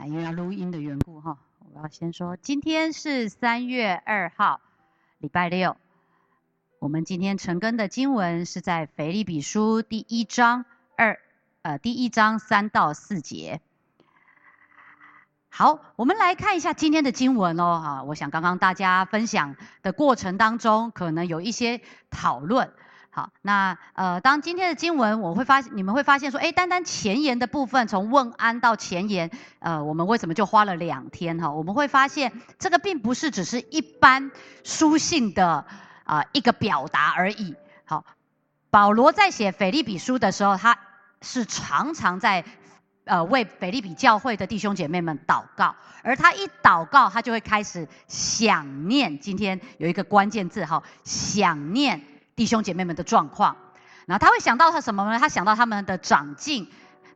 啊，因为要录音的缘故哈，我要先说，今天是三月二号，礼拜六。我们今天晨更的经文是在腓立比书第一章二，呃，第一章三到四节。好，我们来看一下今天的经文哦，哈，我想刚刚大家分享的过程当中，可能有一些讨论。好，那呃，当今天的经文，我会发，你们会发现说，哎，单单前言的部分，从问安到前言，呃，我们为什么就花了两天哈？我们会发现，这个并不是只是一般书信的啊一个表达而已。好，保罗在写腓利比书的时候，他是常常在呃为腓利比教会的弟兄姐妹们祷告，而他一祷告，他就会开始想念。今天有一个关键字哈，想念。弟兄姐妹们的状况，然后他会想到他什么呢？他想到他们的长进、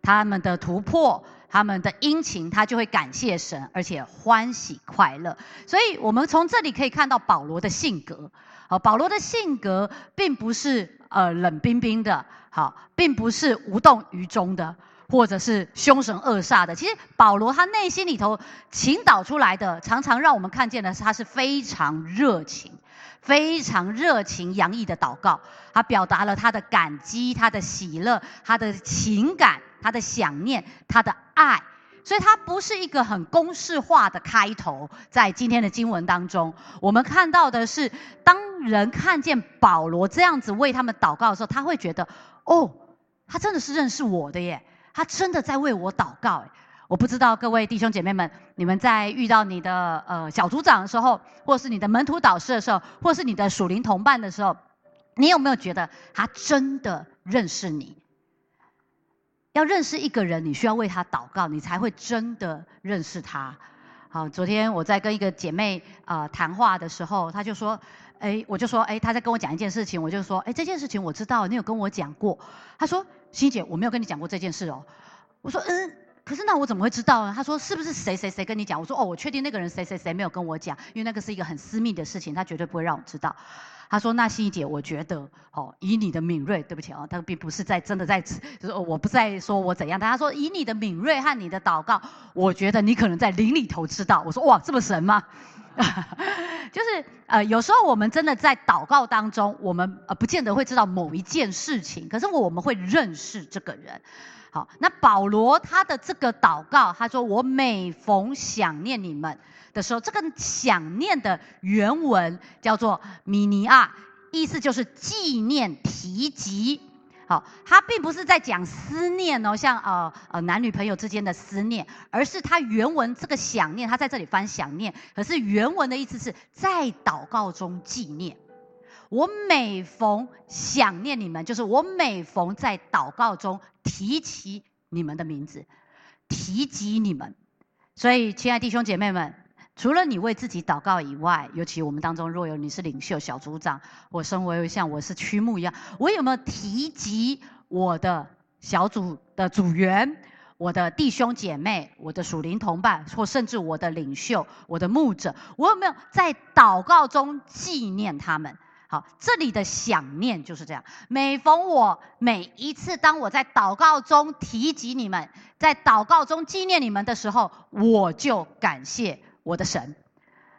他们的突破、他们的殷勤，他就会感谢神，而且欢喜快乐。所以，我们从这里可以看到保罗的性格。好，保罗的性格并不是呃冷冰冰的，好，并不是无动于衷的，或者是凶神恶煞的。其实，保罗他内心里头倾倒出来的，常常让我们看见的是，他是非常热情。非常热情洋溢的祷告，他表达了他的感激、他的喜乐、他的情感、他的想念、他的爱，所以他不是一个很公式化的开头。在今天的经文当中，我们看到的是，当人看见保罗这样子为他们祷告的时候，他会觉得，哦，他真的是认识我的耶，他真的在为我祷告。我不知道各位弟兄姐妹们，你们在遇到你的呃小组长的时候，或是你的门徒导师的时候，或是你的属灵同伴的时候，你有没有觉得他真的认识你？要认识一个人，你需要为他祷告，你才会真的认识他。好，昨天我在跟一个姐妹啊谈话的时候，她就说：“哎，我就说，哎，她在跟我讲一件事情，我就说，哎，这件事情我知道，你有跟我讲过。”她说：“欣姐，我没有跟你讲过这件事哦。”我说：“嗯。”可是那我怎么会知道呢？他说是不是谁谁谁跟你讲？我说哦，我确定那个人谁谁谁没有跟我讲，因为那个是一个很私密的事情，他绝对不会让我知道。他说那心怡姐，我觉得哦，以你的敏锐，对不起哦，他并不是在真的在，就是我不在说我怎样，他说以你的敏锐和你的祷告，我觉得你可能在灵里头知道。我说哇，这么神吗？就是呃，有时候我们真的在祷告当中，我们呃不见得会知道某一件事情，可是我们会认识这个人。好，那保罗他的这个祷告，他说：“我每逢想念你们的时候，这个想念的原文叫做米尼亚，意思就是纪念、提及。好，他并不是在讲思念哦，像呃呃男女朋友之间的思念，而是他原文这个想念，他在这里翻想念，可是原文的意思是在祷告中纪念。”我每逢想念你们，就是我每逢在祷告中提起你们的名字，提及你们。所以，亲爱弟兄姐妹们，除了你为自己祷告以外，尤其我们当中若有你是领袖、小组长，我身为像我是区牧一样，我有没有提及我的小组的组员、我的弟兄姐妹、我的属灵同伴，或甚至我的领袖、我的牧者，我有没有在祷告中纪念他们？好，这里的想念就是这样。每逢我每一次当我在祷告中提及你们，在祷告中纪念你们的时候，我就感谢我的神。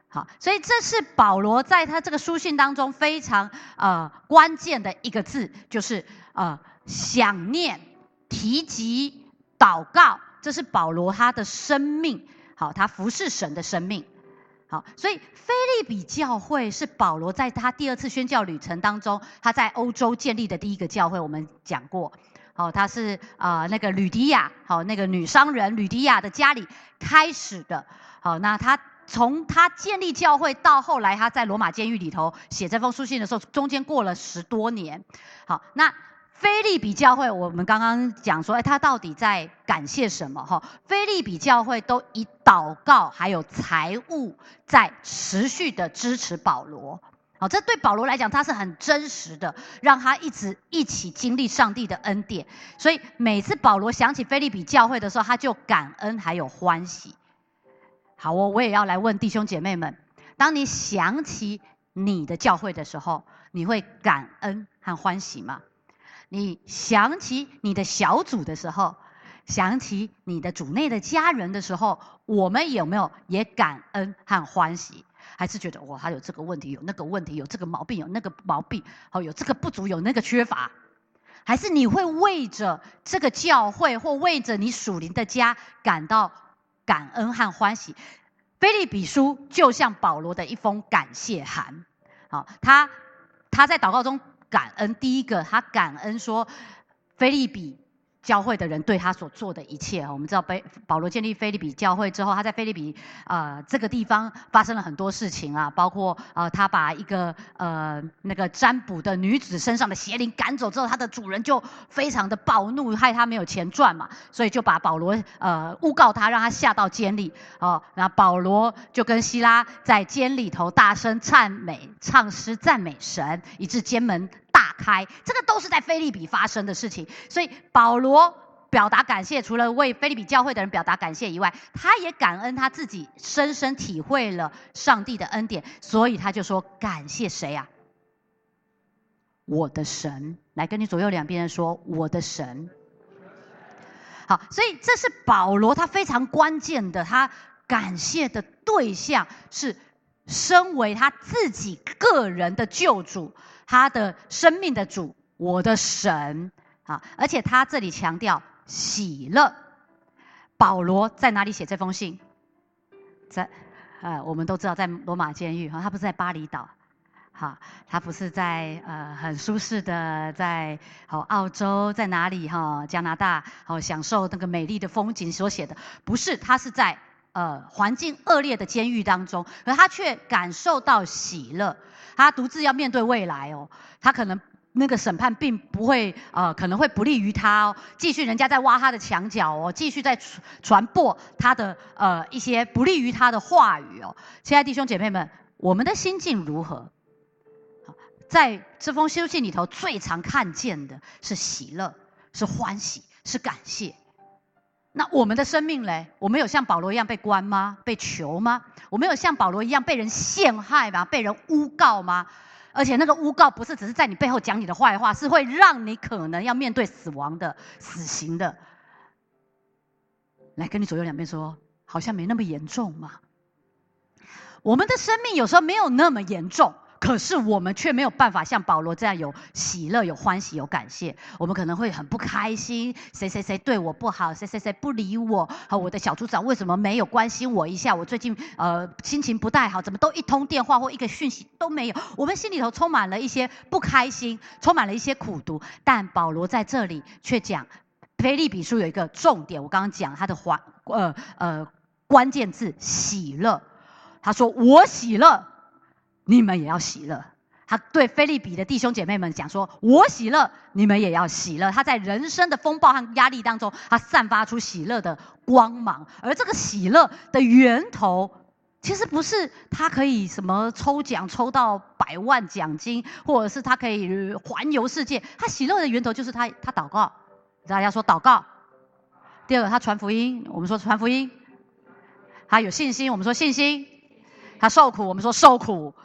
好，所以这是保罗在他这个书信当中非常呃关键的一个字，就是呃想念、提及、祷告，这是保罗他的生命。好，他服侍神的生命。好，所以菲利比教会是保罗在他第二次宣教旅程当中，他在欧洲建立的第一个教会。我们讲过，好，他是啊那个吕迪亚，好那个女商人吕迪亚的家里开始的。好，那他从他建立教会到后来他在罗马监狱里头写这封书信的时候，中间过了十多年。好，那。菲利比教会，我们刚刚讲说，哎，他到底在感谢什么？哈，菲利比教会都以祷告还有财务在持续的支持保罗。好，这对保罗来讲，他是很真实的，让他一直一起经历上帝的恩典。所以每次保罗想起菲利比教会的时候，他就感恩还有欢喜。好，我我也要来问弟兄姐妹们：当你想起你的教会的时候，你会感恩和欢喜吗？你想起你的小组的时候，想起你的组内的家人的时候，我们有没有也感恩和欢喜？还是觉得哇，他有这个问题，有那个问题，有这个毛病，有那个毛病，哦，有这个不足，有那个缺乏？还是你会为着这个教会或为着你属灵的家感到感恩和欢喜？菲利比书就像保罗的一封感谢函，好，他他在祷告中感恩，第一个他感恩说，菲利比。教会的人对他所做的一切，我们知道，被保罗建立菲利比教会之后，他在菲利比呃这个地方发生了很多事情啊，包括呃他把一个呃那个占卜的女子身上的邪灵赶走之后，他的主人就非常的暴怒，害他没有钱赚嘛，所以就把保罗呃诬告他，让他下到监里。哦，那保罗就跟希拉在监里头大声赞美、唱诗赞美神，以致监门大。开，这个都是在菲利比发生的事情，所以保罗表达感谢，除了为菲利比教会的人表达感谢以外，他也感恩他自己深深体会了上帝的恩典，所以他就说感谢谁呀？我的神，来跟你左右两边人说我的神。好，所以这是保罗他非常关键的，他感谢的对象是身为他自己个人的救主。他的生命的主，我的神啊！而且他这里强调喜乐。保罗在哪里写这封信？在，呃，我们都知道在罗马监狱哈，他不是在巴厘岛，哈，他不是在呃很舒适的在好澳洲，在哪里哈？加拿大好享受那个美丽的风景所写的，不是他是在呃环境恶劣的监狱当中，可他却感受到喜乐。他独自要面对未来哦，他可能那个审判并不会呃，可能会不利于他哦。继续人家在挖他的墙角哦，继续在传播他的呃一些不利于他的话语哦。亲爱弟兄姐妹们，我们的心境如何？在这封书信里头，最常看见的是喜乐，是欢喜，是感谢。那我们的生命嘞？我们有像保罗一样被关吗？被囚吗？我们有像保罗一样被人陷害吗？被人诬告吗？而且那个诬告不是只是在你背后讲你的坏话，是会让你可能要面对死亡的、死刑的。来跟你左右两边说，好像没那么严重嘛。我们的生命有时候没有那么严重。可是我们却没有办法像保罗这样有喜乐、有欢喜、有感谢。我们可能会很不开心，谁谁谁对我不好，谁谁谁不理我，和我的小组长为什么没有关心我一下？我最近呃心情不太好，怎么都一通电话或一个讯息都没有？我们心里头充满了一些不开心，充满了一些苦毒。但保罗在这里却讲，腓利比书有一个重点，我刚刚讲他的话，呃呃关键字喜乐。他说我喜乐。你们也要喜乐。他对菲利比的弟兄姐妹们讲说：“我喜乐，你们也要喜乐。”他在人生的风暴和压力当中，他散发出喜乐的光芒。而这个喜乐的源头，其实不是他可以什么抽奖抽到百万奖金，或者是他可以环游世界。他喜乐的源头就是他，他祷告。大家说祷告。第二个，他传福音。我们说传福音。他有信心。我们说信心。他受苦。我们说受苦。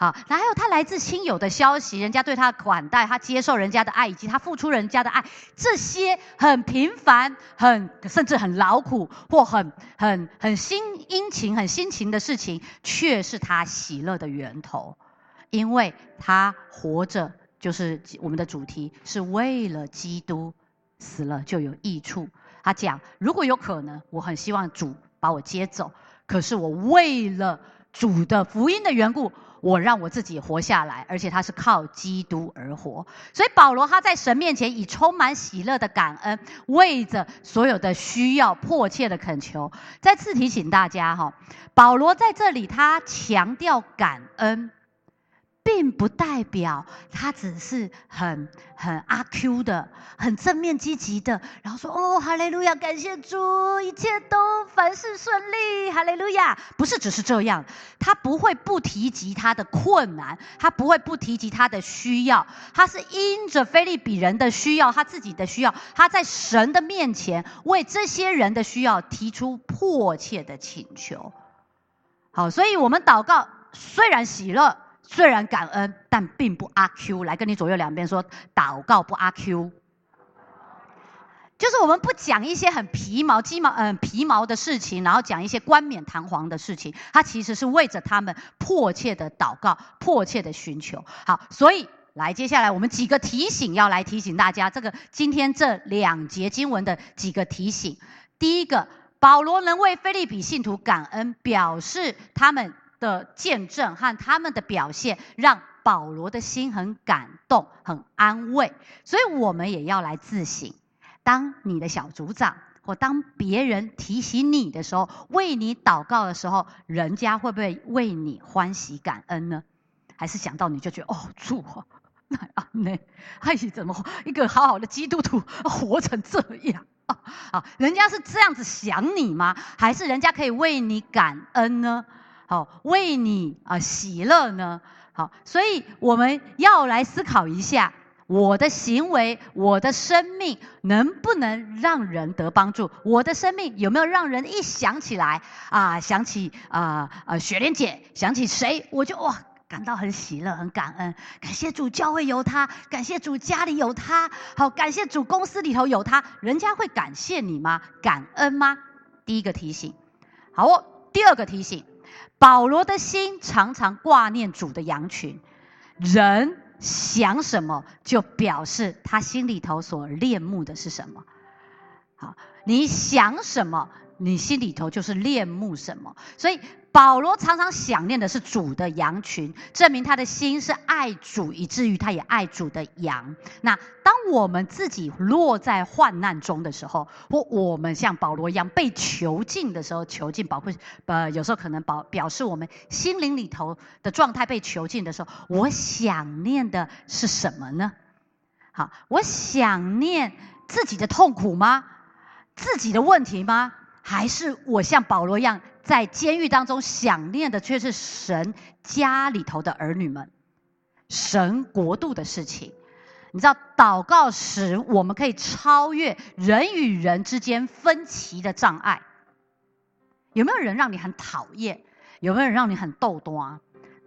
好，还有他来自亲友的消息，人家对他款待，他接受人家的爱，以及他付出人家的爱，这些很平凡、很甚至很劳苦或很很很辛殷勤、很辛勤的事情，却是他喜乐的源头，因为他活着就是我们的主题，是为了基督死了就有益处。他讲，如果有可能，我很希望主把我接走，可是我为了主的福音的缘故。我让我自己活下来，而且他是靠基督而活。所以保罗他在神面前以充满喜乐的感恩，为着所有的需要迫切的恳求。再次提醒大家哈，保罗在这里他强调感恩。并不代表他只是很很阿 Q 的、很正面积极的，然后说：“哦，哈利路亚，感谢主，一切都凡事顺利，哈利路亚。”不是只是这样，他不会不提及他的困难，他不会不提及他的需要，他是因着菲利比人的需要，他自己的需要，他在神的面前为这些人的需要提出迫切的请求。好，所以我们祷告虽然喜乐。虽然感恩，但并不阿 Q。来跟你左右两边说，祷告不阿 Q。就是我们不讲一些很皮毛、鸡毛、嗯皮毛的事情，然后讲一些冠冕堂皇的事情。他其实是为着他们迫切的祷告、迫切的寻求。好，所以来接下来我们几个提醒要来提醒大家，这个今天这两节经文的几个提醒。第一个，保罗能为菲利比信徒感恩，表示他们的见证和他们的表现，让保罗的心很感动、很安慰。所以我们也要来自省。当你的小组长，或当别人提醒你的时候，为你祷告的时候，人家会不会为你欢喜感恩呢？还是想到你就觉得哦，主那啊那，哎，怎么一个好好的基督徒活成这样啊？啊，人家是这样子想你吗？还是人家可以为你感恩呢？好，为你啊喜乐呢？好，所以我们要来思考一下。我的行为，我的生命能不能让人得帮助？我的生命有没有让人一想起来啊，想起啊啊雪莲姐，想起谁，我就哇感到很喜乐，很感恩，感谢主教会有他，感谢主家里有他，好感谢主公司里头有他，人家会感谢你吗？感恩吗？第一个提醒，好哦。第二个提醒，保罗的心常常挂念主的羊群，人。想什么，就表示他心里头所恋慕的是什么。好，你想什么，你心里头就是恋慕什么。所以。保罗常常想念的是主的羊群，证明他的心是爱主，以至于他也爱主的羊。那当我们自己落在患难中的时候，或我们像保罗一样被囚禁的时候，囚禁保护呃，有时候可能保表示我们心灵里头的状态被囚禁的时候，我想念的是什么呢？好，我想念自己的痛苦吗？自己的问题吗？还是我像保罗一样？在监狱当中想念的却是神家里头的儿女们，神国度的事情。你知道，祷告时我们可以超越人与人之间分歧的障碍。有没有人让你很讨厌？有没有人让你很逗端？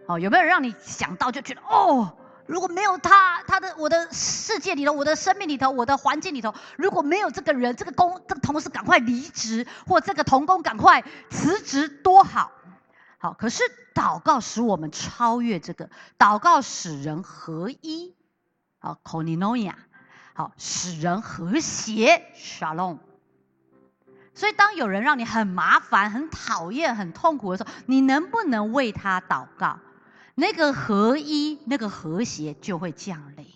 哦，有没有人让你想到就觉得哦？如果没有他，他的我的世界里头，我的生命里头，我的环境里头，如果没有这个人，这个工这个同事赶快离职，或这个同工赶快辞职，多好！好，可是祷告使我们超越这个，祷告使人合一，好 c o n i n o i a 好，使人和谐，Shalom。所以，当有人让你很麻烦、很讨厌、很痛苦的时候，你能不能为他祷告？那个合一，那个和谐就会降临。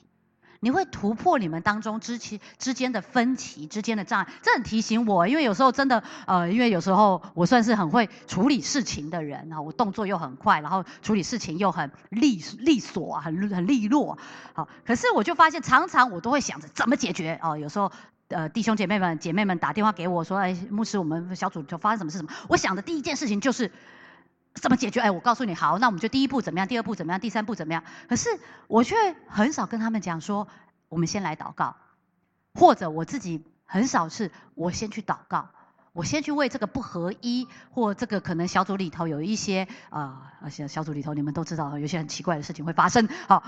你会突破你们当中之期之间的分歧、之间的障碍。这很提醒我，因为有时候真的，呃，因为有时候我算是很会处理事情的人啊，我动作又很快，然后处理事情又很利利索，很很利落。好，可是我就发现，常常我都会想着怎么解决哦。有时候，呃，弟兄姐妹们、姐妹们打电话给我说：“哎，牧师，我们小组就发生什么事？什么？”我想的第一件事情就是。怎么解决？哎，我告诉你，好，那我们就第一步怎么样？第二步怎么样？第三步怎么样？可是我却很少跟他们讲说，我们先来祷告，或者我自己很少是，我先去祷告，我先去为这个不合一，或这个可能小组里头有一些啊，而且小组里头你们都知道，有些很奇怪的事情会发生，好，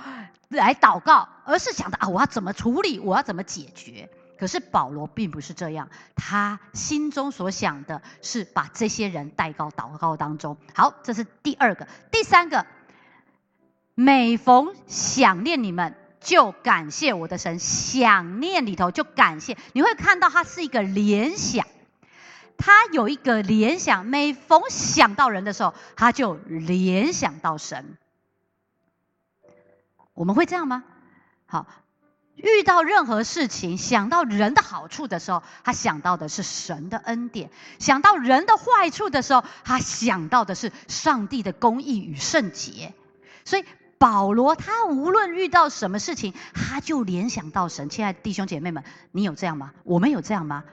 来祷告，而是想着啊，我要怎么处理？我要怎么解决？可是保罗并不是这样，他心中所想的是把这些人带到祷告当中。好，这是第二个，第三个，每逢想念你们，就感谢我的神。想念里头就感谢，你会看到它是一个联想，他有一个联想。每逢想到人的时候，他就联想到神。我们会这样吗？好。遇到任何事情，想到人的好处的时候，他想到的是神的恩典；想到人的坏处的时候，他想到的是上帝的公义与圣洁。所以保罗他无论遇到什么事情，他就联想到神。亲爱的弟兄姐妹们，你有这样吗？我们有这样吗？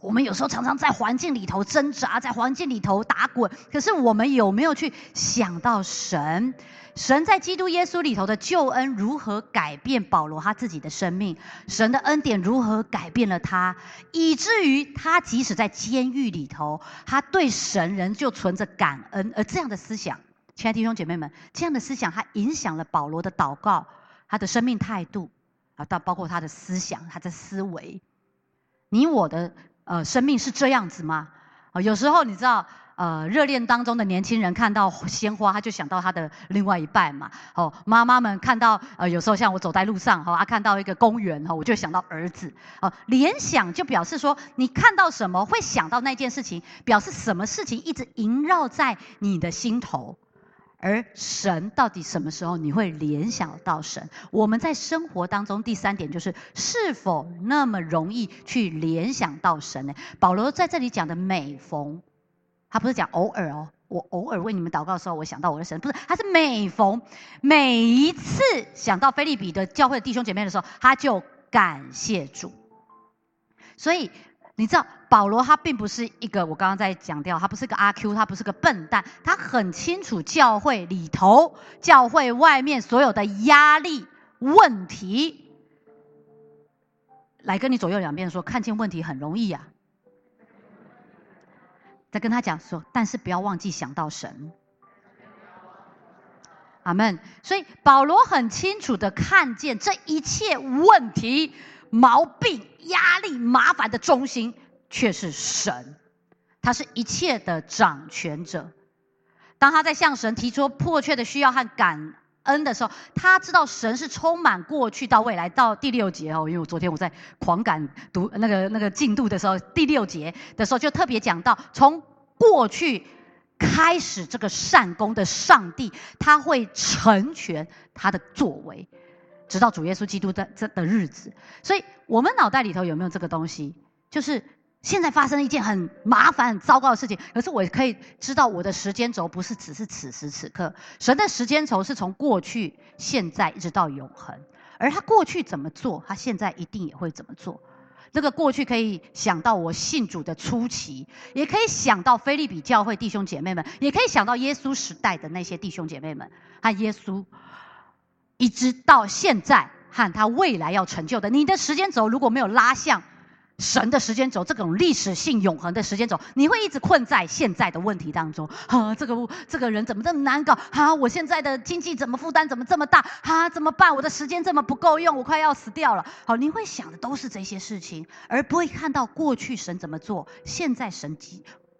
我们有时候常常在环境里头挣扎，在环境里头打滚，可是我们有没有去想到神？神在基督耶稣里头的救恩如何改变保罗他自己的生命？神的恩典如何改变了他，以至于他即使在监狱里头，他对神人就存着感恩。而这样的思想，亲爱的弟兄姐妹们，这样的思想，它影响了保罗的祷告，他的生命态度啊，到包括他的思想，他的思维。你我的呃生命是这样子吗？啊，有时候你知道。呃，热恋当中的年轻人看到鲜花，他就想到他的另外一半嘛。哦，妈妈们看到呃，有时候像我走在路上，哈，看到一个公园，哈，我就想到儿子。哦，联想就表示说，你看到什么会想到那件事情，表示什么事情一直萦绕在你的心头。而神到底什么时候你会联想到神？我们在生活当中第三点就是是否那么容易去联想到神呢？保罗在这里讲的每逢。他不是讲偶尔哦，我偶尔为你们祷告的时候，我想到我的神，不是，他是每逢每一次想到菲利比的教会弟兄姐妹的时候，他就感谢主。所以你知道，保罗他并不是一个我刚刚在讲掉，他不是个阿 Q，他不是个笨蛋，他很清楚教会里头、教会外面所有的压力问题，来跟你左右两边说，看见问题很容易呀。再跟他讲说，但是不要忘记想到神。阿门。所以保罗很清楚的看见这一切问题、毛病、压力、麻烦的中心却是神，他是一切的掌权者。当他在向神提出迫切的需要和感恩的时候，他知道神是充满过去到未来。到第六节哦，因为我昨天我在狂赶读那个那个进度的时候，第六节的时候就特别讲到，从过去开始这个善功的上帝，他会成全他的作为，直到主耶稣基督的这的日子。所以，我们脑袋里头有没有这个东西？就是现在发生了一件很麻烦、很糟糕的事情，可是我可以知道我的时间轴不是只是此时此刻，神的时间轴是从过去、现在一直到永恒。而他过去怎么做，他现在一定也会怎么做。这个过去可以想到我信主的初期，也可以想到菲利比教会弟兄姐妹们，也可以想到耶稣时代的那些弟兄姐妹们和耶稣，一直到现在和他未来要成就的。你的时间轴如果没有拉向。神的时间轴，这种历史性永恒的时间轴，你会一直困在现在的问题当中。啊，这个这个人怎么这么难搞？啊，我现在的经济怎么负担怎么这么大？啊，怎么办？我的时间这么不够用，我快要死掉了。好，你会想的都是这些事情，而不会看到过去神怎么做，现在神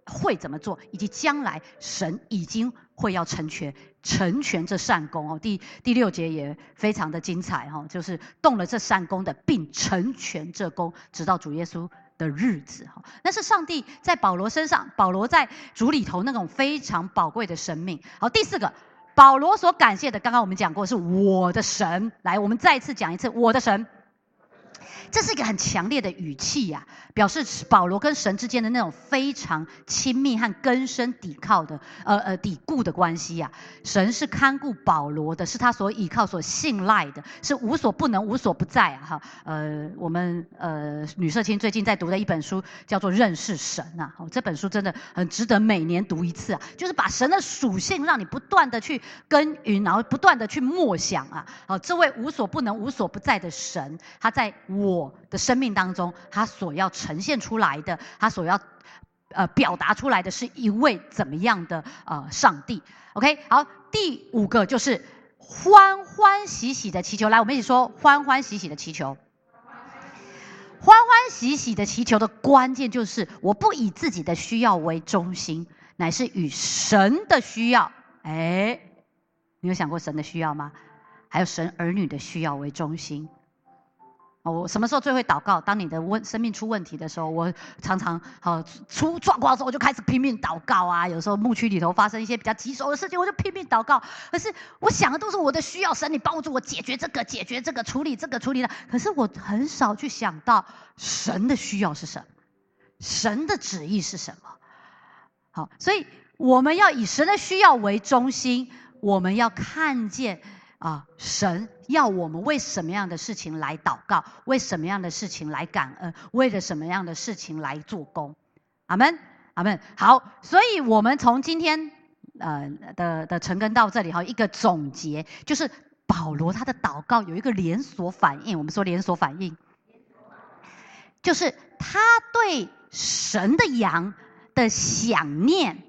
会怎么做，以及将来神已经会要成全。成全这善功哦，第第六节也非常的精彩哈，就是动了这善功的，并成全这功，直到主耶稣的日子哈。那是上帝在保罗身上，保罗在主里头那种非常宝贵的生命。好，第四个，保罗所感谢的，刚刚我们讲过，是我的神。来，我们再次讲一次，我的神。这是一个很强烈的语气呀，表示保罗跟神之间的那种非常亲密和根深抵靠的，呃呃底固的关系呀。神是看顾保罗的，是他所依靠、所信赖的，是无所不能、无所不在啊！哈，呃，我们呃女社青最近在读的一本书叫做《认识神》呐，哦，这本书真的很值得每年读一次啊，就是把神的属性让你不断的去耕耘，然后不断的去默想啊。好，这位无所不能、无所不在的神，他在我。的生命当中，他所要呈现出来的，他所要呃表达出来的是一位怎么样的呃上帝？OK，好，第五个就是欢欢喜喜的祈求。来，我们一起说欢欢喜喜的祈求。欢欢喜喜的祈求的关键就是，我不以自己的需要为中心，乃是与神的需要。哎，你有想过神的需要吗？还有神儿女的需要为中心。我什么时候最会祷告？当你的问生命出问题的时候，我常常好出状况的时候，我就开始拼命祷告啊。有时候牧区里头发生一些比较棘手的事情，我就拼命祷告。可是我想的都是我的需要，神你帮助我解决这个，解决这个，处理这个，处理的。可是我很少去想到神的需要是什么，神的旨意是什么。好，所以我们要以神的需要为中心，我们要看见。啊，神要我们为什么样的事情来祷告？为什么样的事情来感恩？为了什么样的事情来做工？阿门，阿门。好，所以我们从今天呃的的成根到这里哈，一个总结就是保罗他的祷告有一个连锁反应。我们说连锁反应，就是他对神的羊的想念。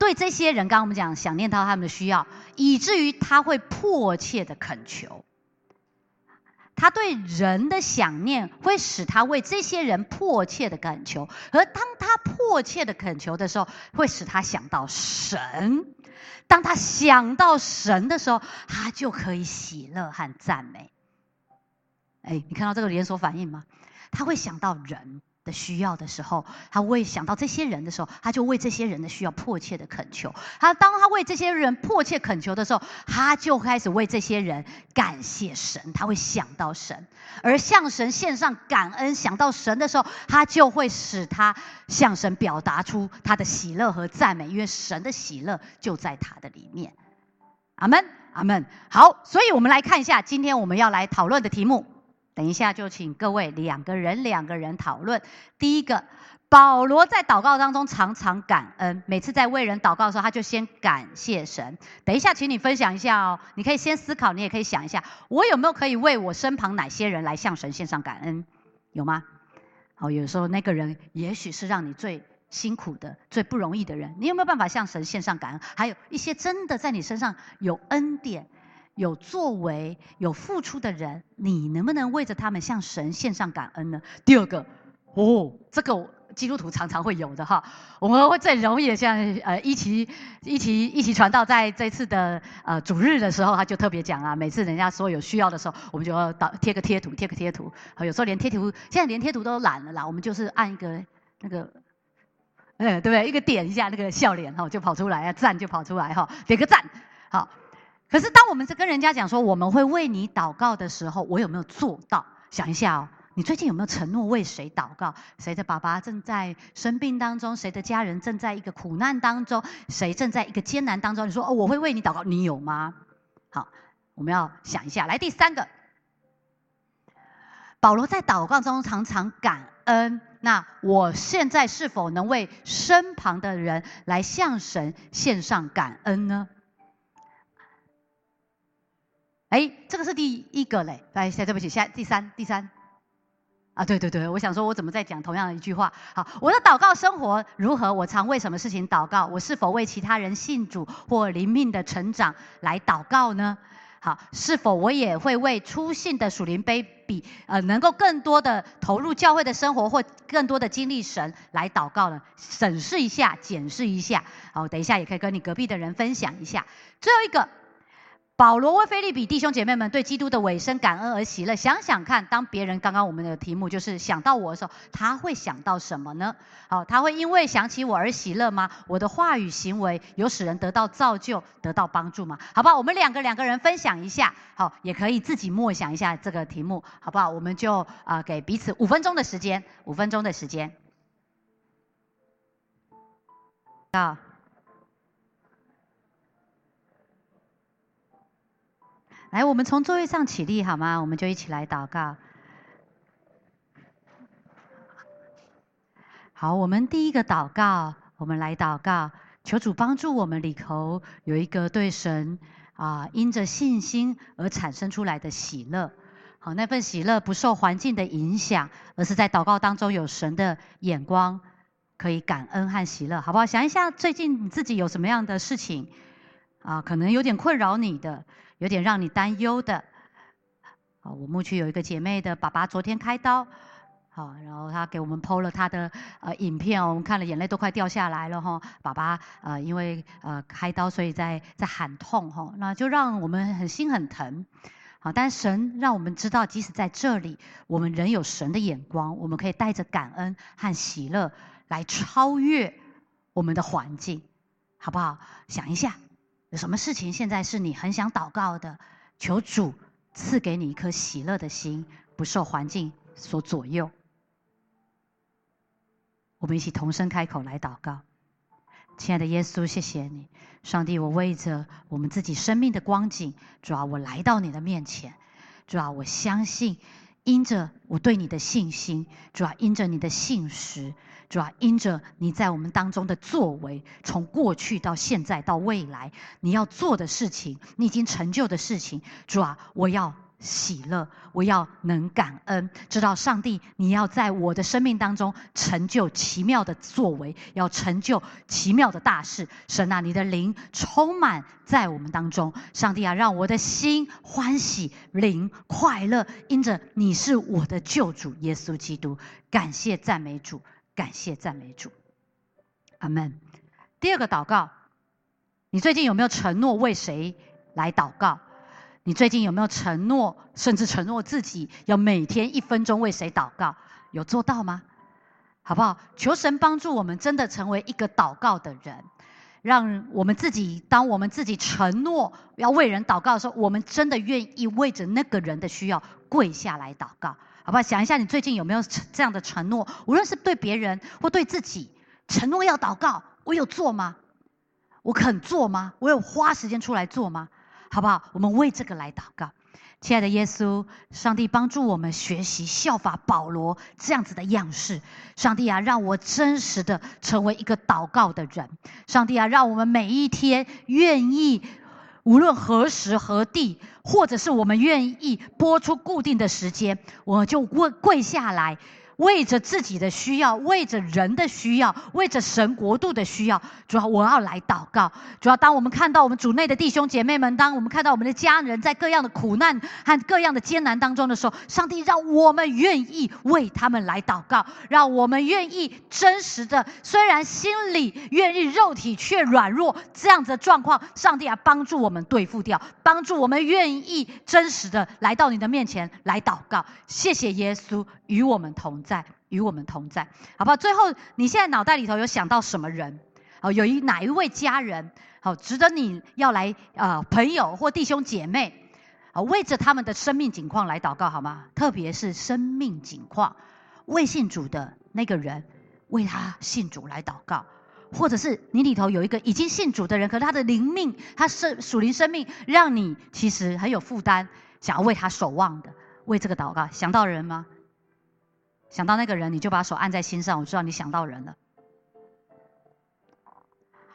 对这些人，刚刚我们讲想念到他们的需要，以至于他会迫切的恳求。他对人的想念会使他为这些人迫切的恳求，而当他迫切的恳求的时候，会使他想到神。当他想到神的时候，他就可以喜乐和赞美。哎，你看到这个连锁反应吗？他会想到人。的需要的时候，他为想到这些人的时候，他就为这些人的需要迫切的恳求。他当他为这些人迫切恳求的时候，他就开始为这些人感谢神。他会想到神，而向神献上感恩，想到神的时候，他就会使他向神表达出他的喜乐和赞美，因为神的喜乐就在他的里面。阿门，阿门。好，所以我们来看一下今天我们要来讨论的题目。等一下，就请各位两个人两个人讨论。第一个，保罗在祷告当中常常感恩，每次在为人祷告的时候，他就先感谢神。等一下，请你分享一下哦。你可以先思考，你也可以想一下，我有没有可以为我身旁哪些人来向神献上感恩？有吗？哦，有时候那个人也许是让你最辛苦的、最不容易的人，你有没有办法向神献上感恩？还有一些真的在你身上有恩典。有作为、有付出的人，你能不能为着他们向神献上感恩呢？第二个，哦，这个基督徒常常会有的哈，我们会最容易的，像呃一起一起一起传道，在这次的呃主日的时候，他就特别讲啊，每次人家说有需要的时候，我们就要导贴个贴图，贴个贴图，有时候连贴图，现在连贴图都懒了啦，我们就是按一个那个，嗯，对不对？一个点一下那个笑脸哈，就跑出来啊，赞就跑出来哈，点个赞，好。可是，当我们在跟人家讲说我们会为你祷告的时候，我有没有做到？想一下哦，你最近有没有承诺为谁祷告？谁的爸爸正在生病当中？谁的家人正在一个苦难当中？谁正在一个艰难当中？你说哦，我会为你祷告，你有吗？好，我们要想一下。来，第三个，保罗在祷告中常常感恩。那我现在是否能为身旁的人来向神献上感恩呢？哎，这个是第一个嘞，来，对不起，下第三，第三，啊，对对对，我想说，我怎么在讲同样的一句话？好，我的祷告生活如何？我常为什么事情祷告？我是否为其他人信主或灵命的成长来祷告呢？好，是否我也会为出信的属灵 baby，呃，能够更多的投入教会的生活或更多的经历神来祷告呢？审视一下，检视一下，好，等一下也可以跟你隔壁的人分享一下。最后一个。保罗为菲利比弟兄姐妹们对基督的尾声感恩而喜乐。想想看，当别人刚刚我们的题目就是想到我的时候，他会想到什么呢？好，他会因为想起我而喜乐吗？我的话语行为有使人得到造就、得到帮助吗？好不好？我们两个两个人分享一下，好，也可以自己默想一下这个题目，好不好？我们就啊给彼此五分钟的时间，五分钟的时间。到。来，我们从座位上起立好吗？我们就一起来祷告。好，我们第一个祷告，我们来祷告，求主帮助我们里头有一个对神啊，因着信心而产生出来的喜乐。好，那份喜乐不受环境的影响，而是在祷告当中有神的眼光，可以感恩和喜乐，好不好？想一下，最近你自己有什么样的事情啊？可能有点困扰你的。有点让你担忧的，好，我牧区有一个姐妹的爸爸昨天开刀，好，然后他给我们 PO 了他的呃影片，我们看了眼泪都快掉下来了哈。爸爸呃因为呃开刀，所以在在喊痛哈，那就让我们很心很疼。好，但神让我们知道，即使在这里，我们仍有神的眼光，我们可以带着感恩和喜乐来超越我们的环境，好不好？想一下。有什么事情现在是你很想祷告的？求主赐给你一颗喜乐的心，不受环境所左右。我们一起同声开口来祷告，亲爱的耶稣，谢谢你，上帝，我为着我们自己生命的光景，主啊，我来到你的面前，主啊，我相信，因着我对你的信心，主啊，因着你的信实。主要因着你在我们当中的作为，从过去到现在到未来，你要做的事情，你已经成就的事情，主啊，我要喜乐，我要能感恩，知道上帝你要在我的生命当中成就奇妙的作为，要成就奇妙的大事。神啊，你的灵充满在我们当中，上帝啊，让我的心欢喜，灵快乐，因着你是我的救主耶稣基督。感谢赞美主，感谢赞美主，阿门。第二个祷告，你最近有没有承诺为谁来祷告？你最近有没有承诺，甚至承诺自己要每天一分钟为谁祷告？有做到吗？好不好？求神帮助我们，真的成为一个祷告的人，让我们自己，当我们自己承诺要为人祷告的时候，我们真的愿意为着那个人的需要跪下来祷告，好不好？想一下，你最近有没有这样的承诺？无论是对别人或对自己，承诺要祷告，我有做吗？我肯做吗？我有花时间出来做吗？好不好？我们为这个来祷告，亲爱的耶稣，上帝帮助我们学习效法保罗这样子的样式。上帝啊，让我真实的成为一个祷告的人。上帝啊，让我们每一天愿意，无论何时何地，或者是我们愿意播出固定的时间，我就跪跪下来。为着自己的需要，为着人的需要，为着神国度的需要，主要我要来祷告。主要当我们看到我们主内的弟兄姐妹们，当我们看到我们的家人在各样的苦难和各样的艰难当中的时候，上帝让我们愿意为他们来祷告，让我们愿意真实的，虽然心里愿意，肉体却软弱这样子的状况，上帝啊，帮助我们对付掉，帮助我们愿意真实的来到你的面前来祷告。谢谢耶稣与我们同在。在与我们同在，好不好？最后，你现在脑袋里头有想到什么人？哦，有一哪一位家人，好值得你要来啊？朋友或弟兄姐妹，好，为着他们的生命境况来祷告，好吗？特别是生命境况未信主的那个人，为他信主来祷告，或者是你里头有一个已经信主的人，可是他的灵命，他是属灵生命，让你其实很有负担，想要为他守望的，为这个祷告，想到人吗？想到那个人，你就把手按在心上。我知道你想到人了，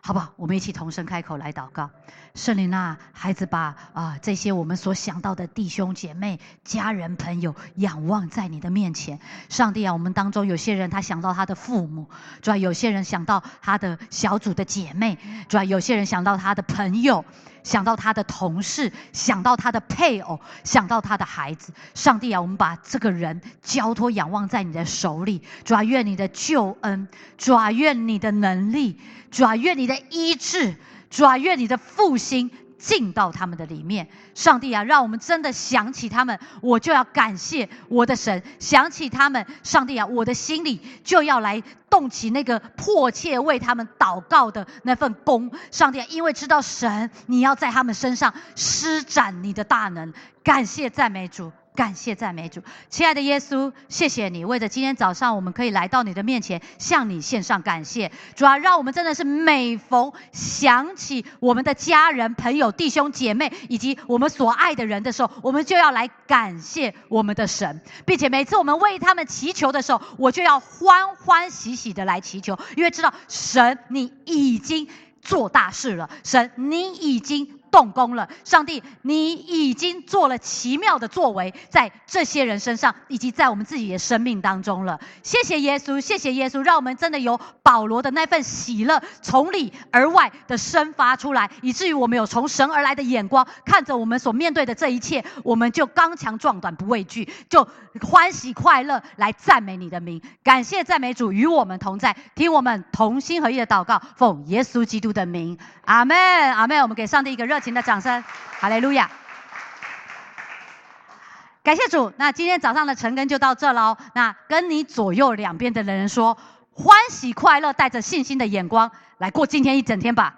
好不好？我们一起同声开口来祷告。圣灵啊，孩子把啊这些我们所想到的弟兄姐妹、家人、朋友仰望在你的面前。上帝啊，我们当中有些人他想到他的父母，主要有些人想到他的小组的姐妹，主要有些人想到他的朋友。想到他的同事，想到他的配偶，想到他的孩子，上帝啊，我们把这个人交托仰望在你的手里，主啊，愿你的救恩，主啊，愿你的能力，主啊，愿你的医治，主啊，愿你的复兴。进到他们的里面，上帝啊，让我们真的想起他们，我就要感谢我的神。想起他们，上帝啊，我的心里就要来动起那个迫切为他们祷告的那份功。上帝啊，因为知道神，你要在他们身上施展你的大能。感谢赞美主。感谢赞美主，亲爱的耶稣，谢谢你为着今天早上我们可以来到你的面前，向你献上感谢。主啊，让我们真的是每逢想起我们的家人、朋友、弟兄姐妹以及我们所爱的人的时候，我们就要来感谢我们的神，并且每次我们为他们祈求的时候，我就要欢欢喜喜的来祈求，因为知道神你已经做大事了，神你已经。动工了，上帝，你已经做了奇妙的作为，在这些人身上，以及在我们自己的生命当中了。谢谢耶稣，谢谢耶稣，让我们真的有保罗的那份喜乐，从里而外的生发出来，以至于我们有从神而来的眼光，看着我们所面对的这一切，我们就刚强壮胆，不畏惧，就欢喜快乐来赞美你的名。感谢赞美主与我们同在，听我们同心合意的祷告，奉耶稣基督的名，阿门，阿门。我们给上帝一个热。请的掌声，哈利路亚！感谢主。那今天早上的晨更就到这喽。那跟你左右两边的人说，欢喜快乐，带着信心的眼光来过今天一整天吧。